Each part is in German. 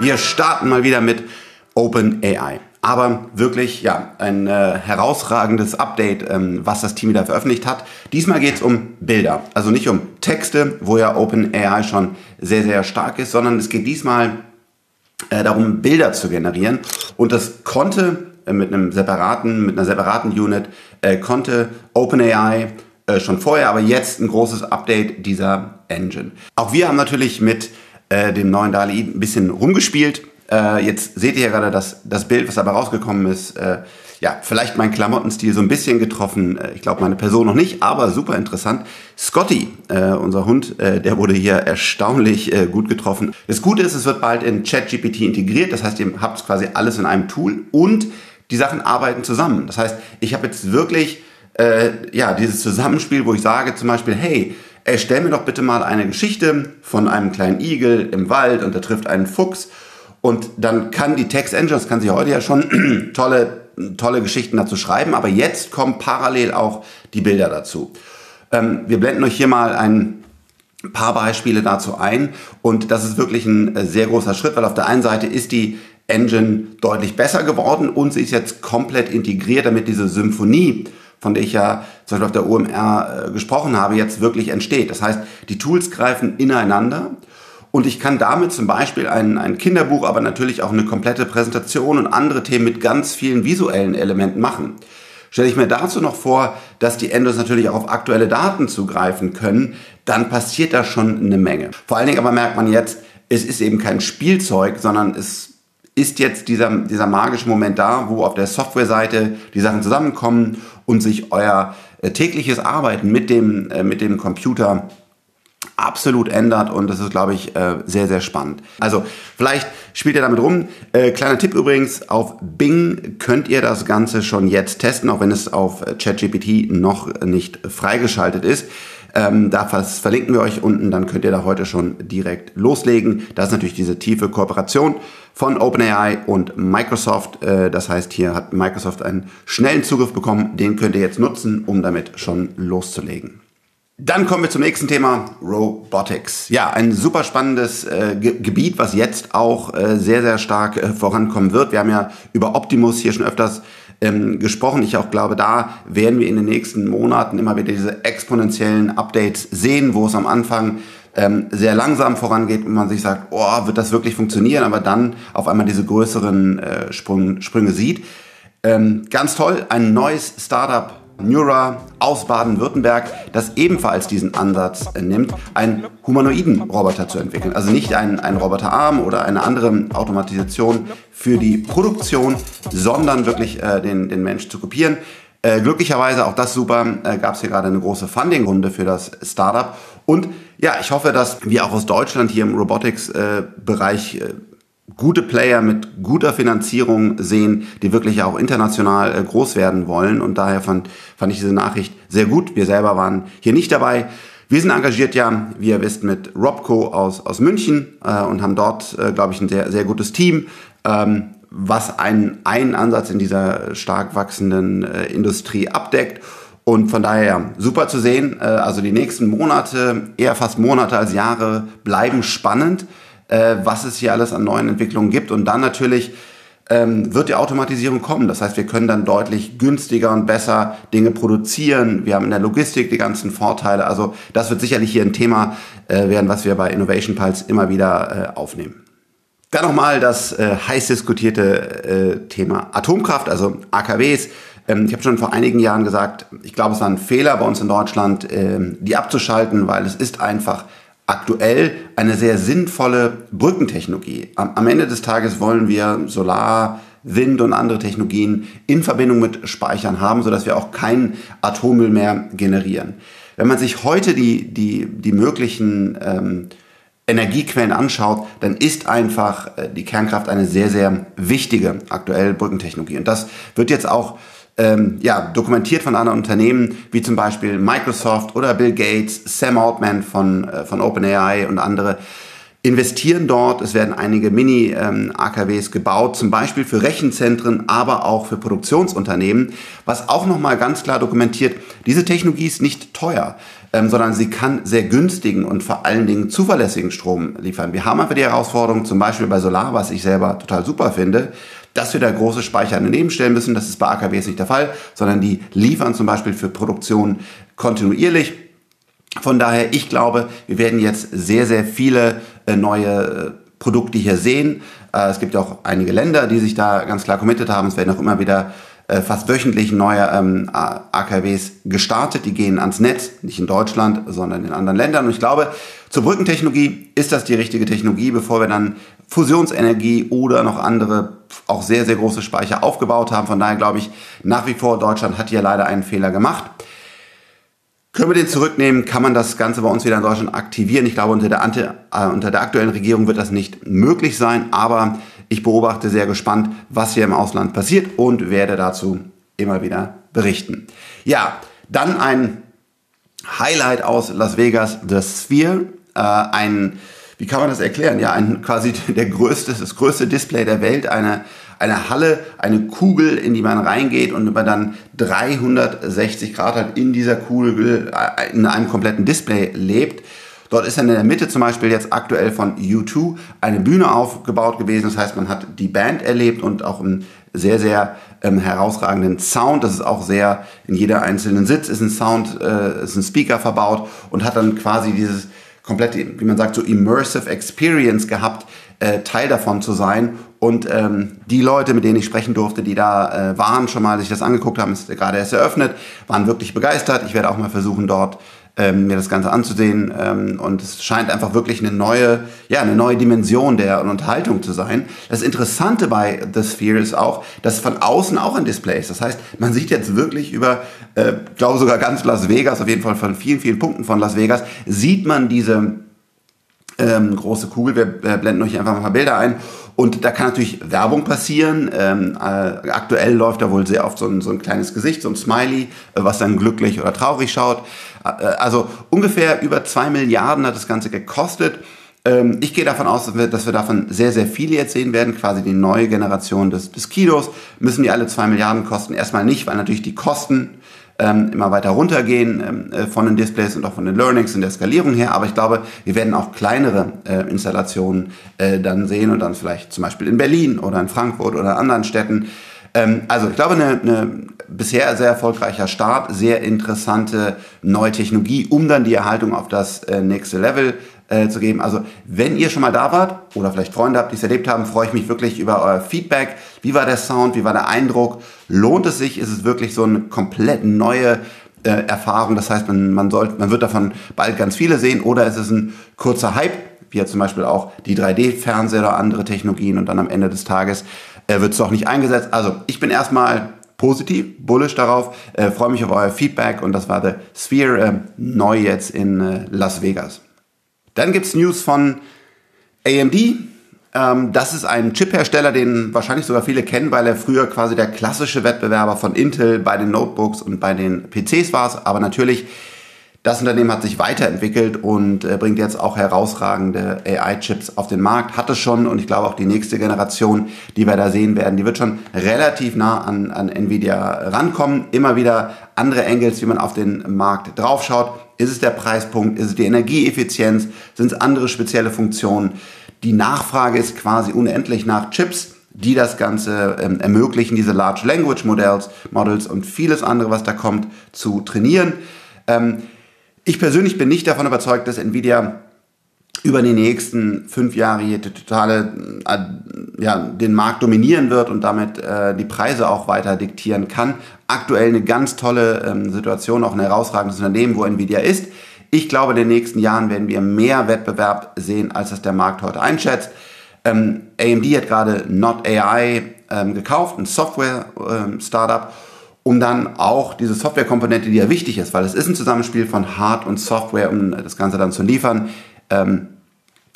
Wir starten mal wieder mit OpenAI. Aber wirklich, ja, ein äh, herausragendes Update, ähm, was das Team wieder veröffentlicht hat. Diesmal geht es um Bilder, also nicht um Texte, wo ja OpenAI schon sehr, sehr stark ist, sondern es geht diesmal äh, darum, Bilder zu generieren. Und das konnte äh, mit einem separaten, mit einer separaten Unit, äh, konnte OpenAI äh, schon vorher, aber jetzt ein großes Update dieser Engine. Auch wir haben natürlich mit äh, dem neuen DALI ein bisschen rumgespielt äh, jetzt seht ihr ja gerade das, das Bild, was dabei rausgekommen ist. Äh, ja, vielleicht mein Klamottenstil so ein bisschen getroffen. Äh, ich glaube, meine Person noch nicht, aber super interessant. Scotty, äh, unser Hund, äh, der wurde hier erstaunlich äh, gut getroffen. Das Gute ist, es wird bald in ChatGPT integriert. Das heißt, ihr habt quasi alles in einem Tool und die Sachen arbeiten zusammen. Das heißt, ich habe jetzt wirklich äh, ja dieses Zusammenspiel, wo ich sage zum Beispiel, hey, erstell mir doch bitte mal eine Geschichte von einem kleinen Igel im Wald und der trifft einen Fuchs und dann kann die Text Engine, das kann sie heute ja schon tolle, tolle Geschichten dazu schreiben, aber jetzt kommen parallel auch die Bilder dazu. Ähm, wir blenden euch hier mal ein paar Beispiele dazu ein und das ist wirklich ein äh, sehr großer Schritt, weil auf der einen Seite ist die Engine deutlich besser geworden und sie ist jetzt komplett integriert, damit diese Symphonie, von der ich ja zum Beispiel auf der OMR äh, gesprochen habe, jetzt wirklich entsteht. Das heißt, die Tools greifen ineinander und ich kann damit zum Beispiel ein, ein Kinderbuch, aber natürlich auch eine komplette Präsentation und andere Themen mit ganz vielen visuellen Elementen machen. Stelle ich mir dazu noch vor, dass die Endos natürlich auch auf aktuelle Daten zugreifen können, dann passiert da schon eine Menge. Vor allen Dingen aber merkt man jetzt, es ist eben kein Spielzeug, sondern es ist jetzt dieser, dieser magische Moment da, wo auf der Softwareseite die Sachen zusammenkommen und sich euer äh, tägliches Arbeiten mit dem, äh, mit dem Computer absolut ändert und das ist, glaube ich, äh, sehr, sehr spannend. Also vielleicht spielt ihr damit rum. Kleiner Tipp übrigens, auf Bing könnt ihr das Ganze schon jetzt testen, auch wenn es auf ChatGPT noch nicht freigeschaltet ist. Ähm, da verlinken wir euch unten, dann könnt ihr da heute schon direkt loslegen. Das ist natürlich diese tiefe Kooperation von OpenAI und Microsoft. Äh, das heißt, hier hat Microsoft einen schnellen Zugriff bekommen. Den könnt ihr jetzt nutzen, um damit schon loszulegen. Dann kommen wir zum nächsten Thema, Robotics. Ja, ein super spannendes äh, Ge Gebiet, was jetzt auch äh, sehr, sehr stark äh, vorankommen wird. Wir haben ja über Optimus hier schon öfters ähm, gesprochen. Ich auch glaube, da werden wir in den nächsten Monaten immer wieder diese exponentiellen Updates sehen, wo es am Anfang ähm, sehr langsam vorangeht und man sich sagt, oh, wird das wirklich funktionieren, aber dann auf einmal diese größeren äh, Sprung, Sprünge sieht. Ähm, ganz toll, ein neues Startup Nura aus Baden-Württemberg, das ebenfalls diesen Ansatz äh, nimmt, einen humanoiden Roboter zu entwickeln. Also nicht einen, einen Roboterarm oder eine andere Automatisation für die Produktion, sondern wirklich äh, den, den Mensch zu kopieren. Äh, glücklicherweise, auch das super, äh, gab es hier gerade eine große Funding-Runde für das Startup. Und ja, ich hoffe, dass wir auch aus Deutschland hier im Robotics-Bereich äh, gute Player mit guter Finanzierung sehen, die wirklich auch international äh, groß werden wollen. Und daher fand, fand ich diese Nachricht sehr gut. Wir selber waren hier nicht dabei. Wir sind engagiert ja, wie ihr wisst, mit Robco aus, aus München äh, und haben dort, äh, glaube ich, ein sehr, sehr gutes Team, ähm, was einen, einen Ansatz in dieser stark wachsenden äh, Industrie abdeckt. Und von daher super zu sehen. Äh, also die nächsten Monate, eher fast Monate als Jahre, bleiben spannend äh, was es hier alles an neuen Entwicklungen gibt. Und dann natürlich ähm, wird die Automatisierung kommen. Das heißt, wir können dann deutlich günstiger und besser Dinge produzieren. Wir haben in der Logistik die ganzen Vorteile. Also das wird sicherlich hier ein Thema äh, werden, was wir bei Innovation Pulse immer wieder äh, aufnehmen. Dann nochmal das äh, heiß diskutierte äh, Thema Atomkraft, also AKWs. Ähm, ich habe schon vor einigen Jahren gesagt, ich glaube, es war ein Fehler bei uns in Deutschland, äh, die abzuschalten, weil es ist einfach aktuell eine sehr sinnvolle Brückentechnologie. Am, am Ende des Tages wollen wir Solar, Wind und andere Technologien in Verbindung mit Speichern haben, sodass wir auch keinen Atommüll mehr generieren. Wenn man sich heute die, die, die möglichen ähm, Energiequellen anschaut, dann ist einfach äh, die Kernkraft eine sehr, sehr wichtige aktuelle Brückentechnologie. Und das wird jetzt auch ähm, ja, dokumentiert von anderen Unternehmen, wie zum Beispiel Microsoft oder Bill Gates, Sam Altman von, äh, von OpenAI und andere. investieren dort. Es werden einige Mini-AKWs ähm, gebaut, zum Beispiel für Rechenzentren, aber auch für Produktionsunternehmen, was auch nochmal ganz klar dokumentiert, diese Technologie ist nicht teuer, ähm, sondern sie kann sehr günstigen und vor allen Dingen zuverlässigen Strom liefern. Wir haben einfach die Herausforderung, zum Beispiel bei Solar, was ich selber total super finde, dass wir da große Speicher daneben stellen müssen. Das ist bei AKWs nicht der Fall, sondern die liefern zum Beispiel für Produktion kontinuierlich. Von daher, ich glaube, wir werden jetzt sehr, sehr viele äh, neue äh, Produkte hier sehen. Äh, es gibt auch einige Länder, die sich da ganz klar committed haben. Es werden auch immer wieder fast wöchentlich neue ähm, AKWs gestartet. Die gehen ans Netz, nicht in Deutschland, sondern in anderen Ländern. Und ich glaube, zur Brückentechnologie ist das die richtige Technologie, bevor wir dann Fusionsenergie oder noch andere auch sehr, sehr große Speicher aufgebaut haben. Von daher glaube ich nach wie vor, Deutschland hat hier leider einen Fehler gemacht. Können wir den zurücknehmen? Kann man das Ganze bei uns wieder in Deutschland aktivieren? Ich glaube, unter der, Ante, äh, unter der aktuellen Regierung wird das nicht möglich sein, aber ich beobachte sehr gespannt, was hier im Ausland passiert und werde dazu immer wieder berichten. Ja, dann ein Highlight aus Las Vegas, The Sphere. Äh, ein, wie kann man das erklären? Ja, ein quasi der größte, das größte Display der Welt, eine eine Halle, eine Kugel, in die man reingeht und man dann 360 Grad halt in dieser Kugel äh, in einem kompletten Display lebt. Dort ist dann in der Mitte zum Beispiel jetzt aktuell von U2 eine Bühne aufgebaut gewesen. Das heißt, man hat die Band erlebt und auch einen sehr, sehr ähm, herausragenden Sound. Das ist auch sehr, in jeder einzelnen Sitz ist ein Sound, äh, ist ein Speaker verbaut und hat dann quasi dieses komplette, wie man sagt, so Immersive Experience gehabt, äh, Teil davon zu sein. Und ähm, die Leute, mit denen ich sprechen durfte, die da äh, waren, schon mal sich das angeguckt haben, ist gerade erst eröffnet, waren wirklich begeistert. Ich werde auch mal versuchen, dort ähm, mir das Ganze anzusehen. Ähm, und es scheint einfach wirklich eine neue, ja, eine neue Dimension der Unterhaltung zu sein. Das Interessante bei The Sphere ist auch, dass es von außen auch ein Display ist. Das heißt, man sieht jetzt wirklich über, äh, glaube sogar ganz Las Vegas, auf jeden Fall von vielen, vielen Punkten von Las Vegas, sieht man diese ähm, große Kugel. Wir äh, blenden euch einfach mal ein paar Bilder ein. Und da kann natürlich Werbung passieren. Ähm, äh, aktuell läuft da wohl sehr oft so ein, so ein kleines Gesicht, so ein Smiley, äh, was dann glücklich oder traurig schaut. Äh, also ungefähr über zwei Milliarden hat das Ganze gekostet. Ähm, ich gehe davon aus, dass wir, dass wir, davon sehr, sehr viele jetzt sehen werden. Quasi die neue Generation des, des Kinos. Müssen die alle zwei Milliarden kosten? Erstmal nicht, weil natürlich die Kosten ähm, immer weiter runtergehen ähm, äh, von den Displays und auch von den Learnings und der Skalierung her. Aber ich glaube, wir werden auch kleinere äh, Installationen äh, dann sehen und dann vielleicht zum Beispiel in Berlin oder in Frankfurt oder in anderen Städten. Ähm, also ich glaube, eine, eine bisher sehr erfolgreicher Start, sehr interessante neue Technologie, um dann die Erhaltung auf das äh, nächste Level äh, zu geben. Also wenn ihr schon mal da wart oder vielleicht Freunde habt, die es erlebt haben, freue ich mich wirklich über euer Feedback. Wie war der Sound? Wie war der Eindruck? Lohnt es sich? Ist es wirklich so eine komplett neue äh, Erfahrung? Das heißt, man, man, sollte, man wird davon bald ganz viele sehen oder ist es ein kurzer Hype? Wie ja zum Beispiel auch die 3D-Fernseher oder andere Technologien und dann am Ende des Tages äh, wird es doch nicht eingesetzt. Also ich bin erstmal positiv, bullish darauf, äh, freue mich auf euer Feedback und das war der Sphere äh, neu jetzt in äh, Las Vegas. Dann gibt es News von AMD. Ähm, das ist ein Chip-Hersteller, den wahrscheinlich sogar viele kennen, weil er früher quasi der klassische Wettbewerber von Intel bei den Notebooks und bei den PCs war. Aber natürlich, das Unternehmen hat sich weiterentwickelt und äh, bringt jetzt auch herausragende AI-Chips auf den Markt. Hat es schon und ich glaube auch die nächste Generation, die wir da sehen werden, die wird schon relativ nah an, an Nvidia rankommen. Immer wieder andere Angles, wie man auf den Markt draufschaut. Ist es der Preispunkt? Ist es die Energieeffizienz? Sind es andere spezielle Funktionen? Die Nachfrage ist quasi unendlich nach Chips, die das Ganze ähm, ermöglichen, diese Large Language Models, Models und vieles andere, was da kommt, zu trainieren. Ähm, ich persönlich bin nicht davon überzeugt, dass Nvidia über die nächsten fünf Jahre hier totale, äh, ja, den Markt dominieren wird und damit äh, die Preise auch weiter diktieren kann. Aktuell eine ganz tolle ähm, Situation, auch ein herausragendes Unternehmen, wo Nvidia ist. Ich glaube, in den nächsten Jahren werden wir mehr Wettbewerb sehen, als das der Markt heute einschätzt. Ähm, AMD hat gerade Not AI ähm, gekauft, ein Software-Startup, ähm, um dann auch diese Softwarekomponente, die ja wichtig ist, weil es ist ein Zusammenspiel von Hard und Software, um das Ganze dann zu liefern, ähm,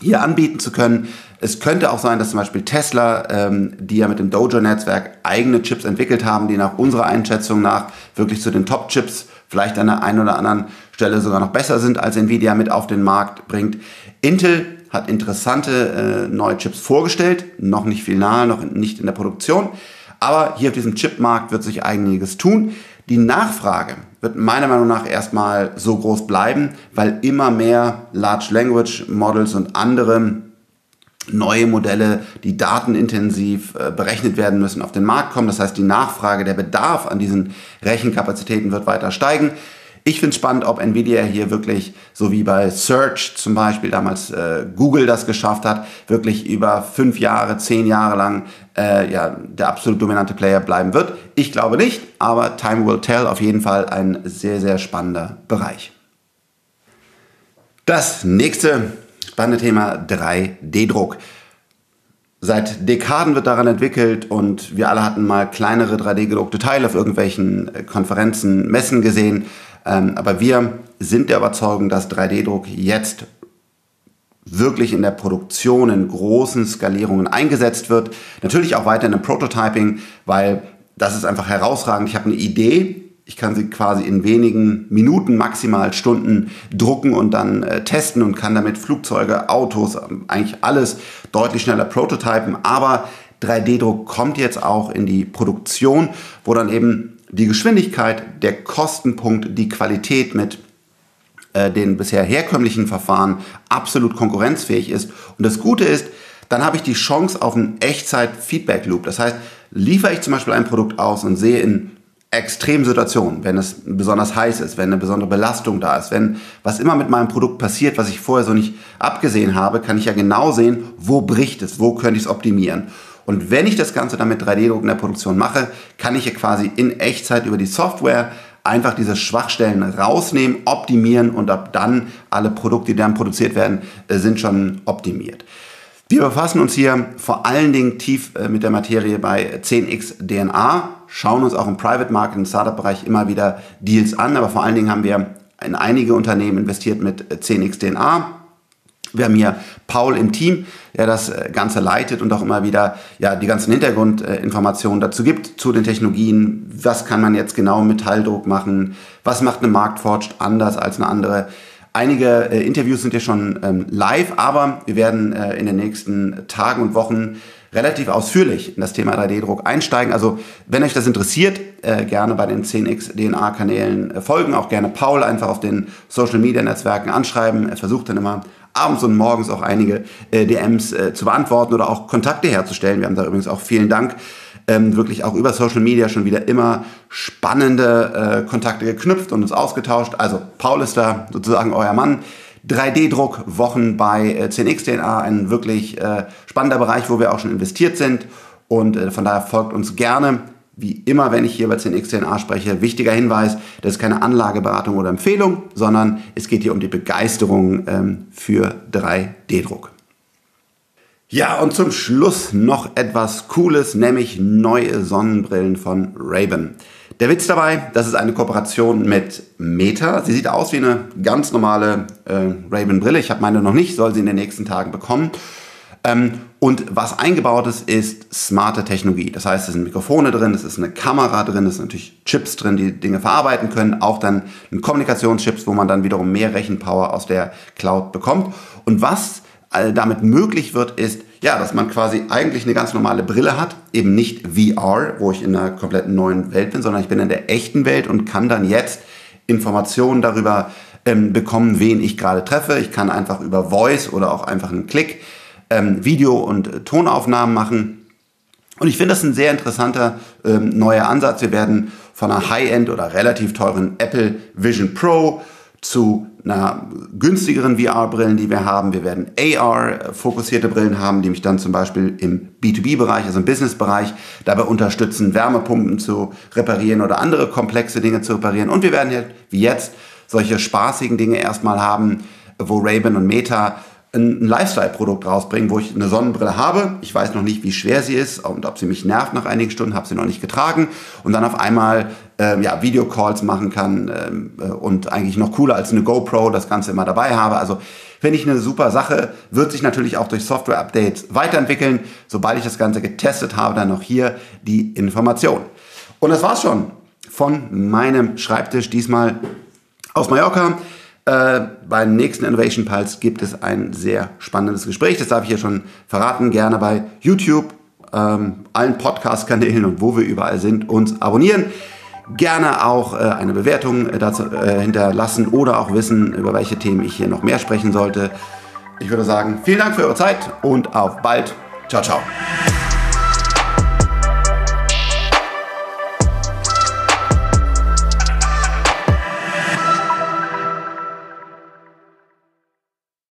hier anbieten zu können. Es könnte auch sein, dass zum Beispiel Tesla, ähm, die ja mit dem Dojo-Netzwerk eigene Chips entwickelt haben, die nach unserer Einschätzung nach wirklich zu den Top-Chips vielleicht an der einen oder anderen Stelle sogar noch besser sind, als Nvidia mit auf den Markt bringt. Intel hat interessante äh, neue Chips vorgestellt, noch nicht nahe, noch nicht in der Produktion. Aber hier auf diesem Chipmarkt wird sich einiges tun. Die Nachfrage wird meiner Meinung nach erstmal so groß bleiben, weil immer mehr Large Language Models und andere neue Modelle, die datenintensiv äh, berechnet werden müssen, auf den Markt kommen. Das heißt, die Nachfrage, der Bedarf an diesen Rechenkapazitäten wird weiter steigen. Ich finde es spannend, ob Nvidia hier wirklich, so wie bei Search zum Beispiel damals äh, Google das geschafft hat, wirklich über fünf Jahre, zehn Jahre lang äh, ja, der absolut dominante Player bleiben wird. Ich glaube nicht, aber Time will tell. Auf jeden Fall ein sehr, sehr spannender Bereich. Das nächste spannende Thema 3D-Druck. Seit Dekaden wird daran entwickelt und wir alle hatten mal kleinere 3D-gedruckte Teile auf irgendwelchen äh, Konferenzen, Messen gesehen. Ähm, aber wir sind der Überzeugung, dass 3D-Druck jetzt wirklich in der Produktion in großen Skalierungen eingesetzt wird. Natürlich auch weiter in dem Prototyping, weil das ist einfach herausragend. Ich habe eine Idee, ich kann sie quasi in wenigen Minuten, maximal Stunden drucken und dann äh, testen und kann damit Flugzeuge, Autos, ähm, eigentlich alles deutlich schneller prototypen. Aber 3D-Druck kommt jetzt auch in die Produktion, wo dann eben die Geschwindigkeit, der Kostenpunkt, die Qualität mit äh, den bisher herkömmlichen Verfahren absolut konkurrenzfähig ist. Und das Gute ist, dann habe ich die Chance auf einen Echtzeit-Feedback-Loop. Das heißt, liefere ich zum Beispiel ein Produkt aus und sehe in Extremsituationen, wenn es besonders heiß ist, wenn eine besondere Belastung da ist, wenn was immer mit meinem Produkt passiert, was ich vorher so nicht abgesehen habe, kann ich ja genau sehen, wo bricht es, wo könnte ich es optimieren. Und wenn ich das Ganze dann mit 3D-Druck in der Produktion mache, kann ich ja quasi in Echtzeit über die Software einfach diese Schwachstellen rausnehmen, optimieren und ab dann alle Produkte, die dann produziert werden, äh, sind schon optimiert. Wir befassen uns hier vor allen Dingen tief äh, mit der Materie bei 10x DNA, schauen uns auch im Private Market, im Startup-Bereich immer wieder Deals an, aber vor allen Dingen haben wir in einige Unternehmen investiert mit 10x DNA. Wir haben hier Paul im Team, der das äh, Ganze leitet und auch immer wieder ja, die ganzen Hintergrundinformationen dazu gibt, zu den Technologien. Was kann man jetzt genau mit Metalldruck machen? Was macht eine Marktforged anders als eine andere? Einige äh, Interviews sind ja schon ähm, live, aber wir werden äh, in den nächsten Tagen und Wochen relativ ausführlich in das Thema 3D-Druck einsteigen. Also wenn euch das interessiert, äh, gerne bei den 10x DNA-Kanälen äh, folgen, auch gerne Paul einfach auf den Social-Media-Netzwerken anschreiben. Er versucht dann immer abends und morgens auch einige äh, DMs äh, zu beantworten oder auch Kontakte herzustellen. Wir haben da übrigens auch vielen Dank ähm, wirklich auch über Social Media schon wieder immer spannende äh, Kontakte geknüpft und uns ausgetauscht. Also Paul ist da sozusagen euer Mann. 3D-Druck, Wochen bei äh, 10xDNA, ein wirklich äh, spannender Bereich, wo wir auch schon investiert sind. Und äh, von daher folgt uns gerne. Wie immer, wenn ich hier bei 10xDNA spreche, wichtiger Hinweis, das ist keine Anlageberatung oder Empfehlung, sondern es geht hier um die Begeisterung ähm, für 3D-Druck. Ja, und zum Schluss noch etwas Cooles, nämlich neue Sonnenbrillen von Ray-Ban. Der Witz dabei, das ist eine Kooperation mit Meta. Sie sieht aus wie eine ganz normale äh, Ray-Ban-Brille. Ich habe meine noch nicht, soll sie in den nächsten Tagen bekommen. Ähm, und was eingebaut ist, ist smarte Technologie. Das heißt, es sind Mikrofone drin, es ist eine Kamera drin, es sind natürlich Chips drin, die Dinge verarbeiten können. Auch dann Kommunikationschips, wo man dann wiederum mehr Rechenpower aus der Cloud bekommt. Und was damit möglich wird, ist, ja, dass man quasi eigentlich eine ganz normale Brille hat, eben nicht VR, wo ich in einer kompletten neuen Welt bin, sondern ich bin in der echten Welt und kann dann jetzt Informationen darüber ähm, bekommen, wen ich gerade treffe. Ich kann einfach über Voice oder auch einfach einen Klick ähm, Video- und äh, Tonaufnahmen machen. Und ich finde das ein sehr interessanter ähm, neuer Ansatz. Wir werden von einer High-End oder relativ teuren Apple Vision Pro zu einer günstigeren VR-Brillen, die wir haben. Wir werden AR-fokussierte Brillen haben, die mich dann zum Beispiel im B2B-Bereich, also im Business-Bereich, dabei unterstützen, Wärmepumpen zu reparieren oder andere komplexe Dinge zu reparieren. Und wir werden jetzt, wie jetzt, solche spaßigen Dinge erstmal haben, wo Ray-Ban und Meta ein Lifestyle-Produkt rausbringen, wo ich eine Sonnenbrille habe. Ich weiß noch nicht, wie schwer sie ist und ob sie mich nervt nach einigen Stunden, habe sie noch nicht getragen. Und dann auf einmal ähm, ja, Videocalls machen kann ähm, äh, und eigentlich noch cooler als eine GoPro das Ganze immer dabei habe. Also finde ich eine super Sache, wird sich natürlich auch durch Software-Updates weiterentwickeln. Sobald ich das Ganze getestet habe, dann noch hier die Information. Und das war's schon von meinem Schreibtisch, diesmal aus Mallorca. Äh, beim nächsten Innovation Pulse gibt es ein sehr spannendes Gespräch. Das darf ich hier schon verraten. Gerne bei YouTube, ähm, allen Podcast-Kanälen und wo wir überall sind, uns abonnieren. Gerne auch äh, eine Bewertung äh, dazu, äh, hinterlassen oder auch wissen, über welche Themen ich hier noch mehr sprechen sollte. Ich würde sagen, vielen Dank für eure Zeit und auf bald. Ciao, ciao.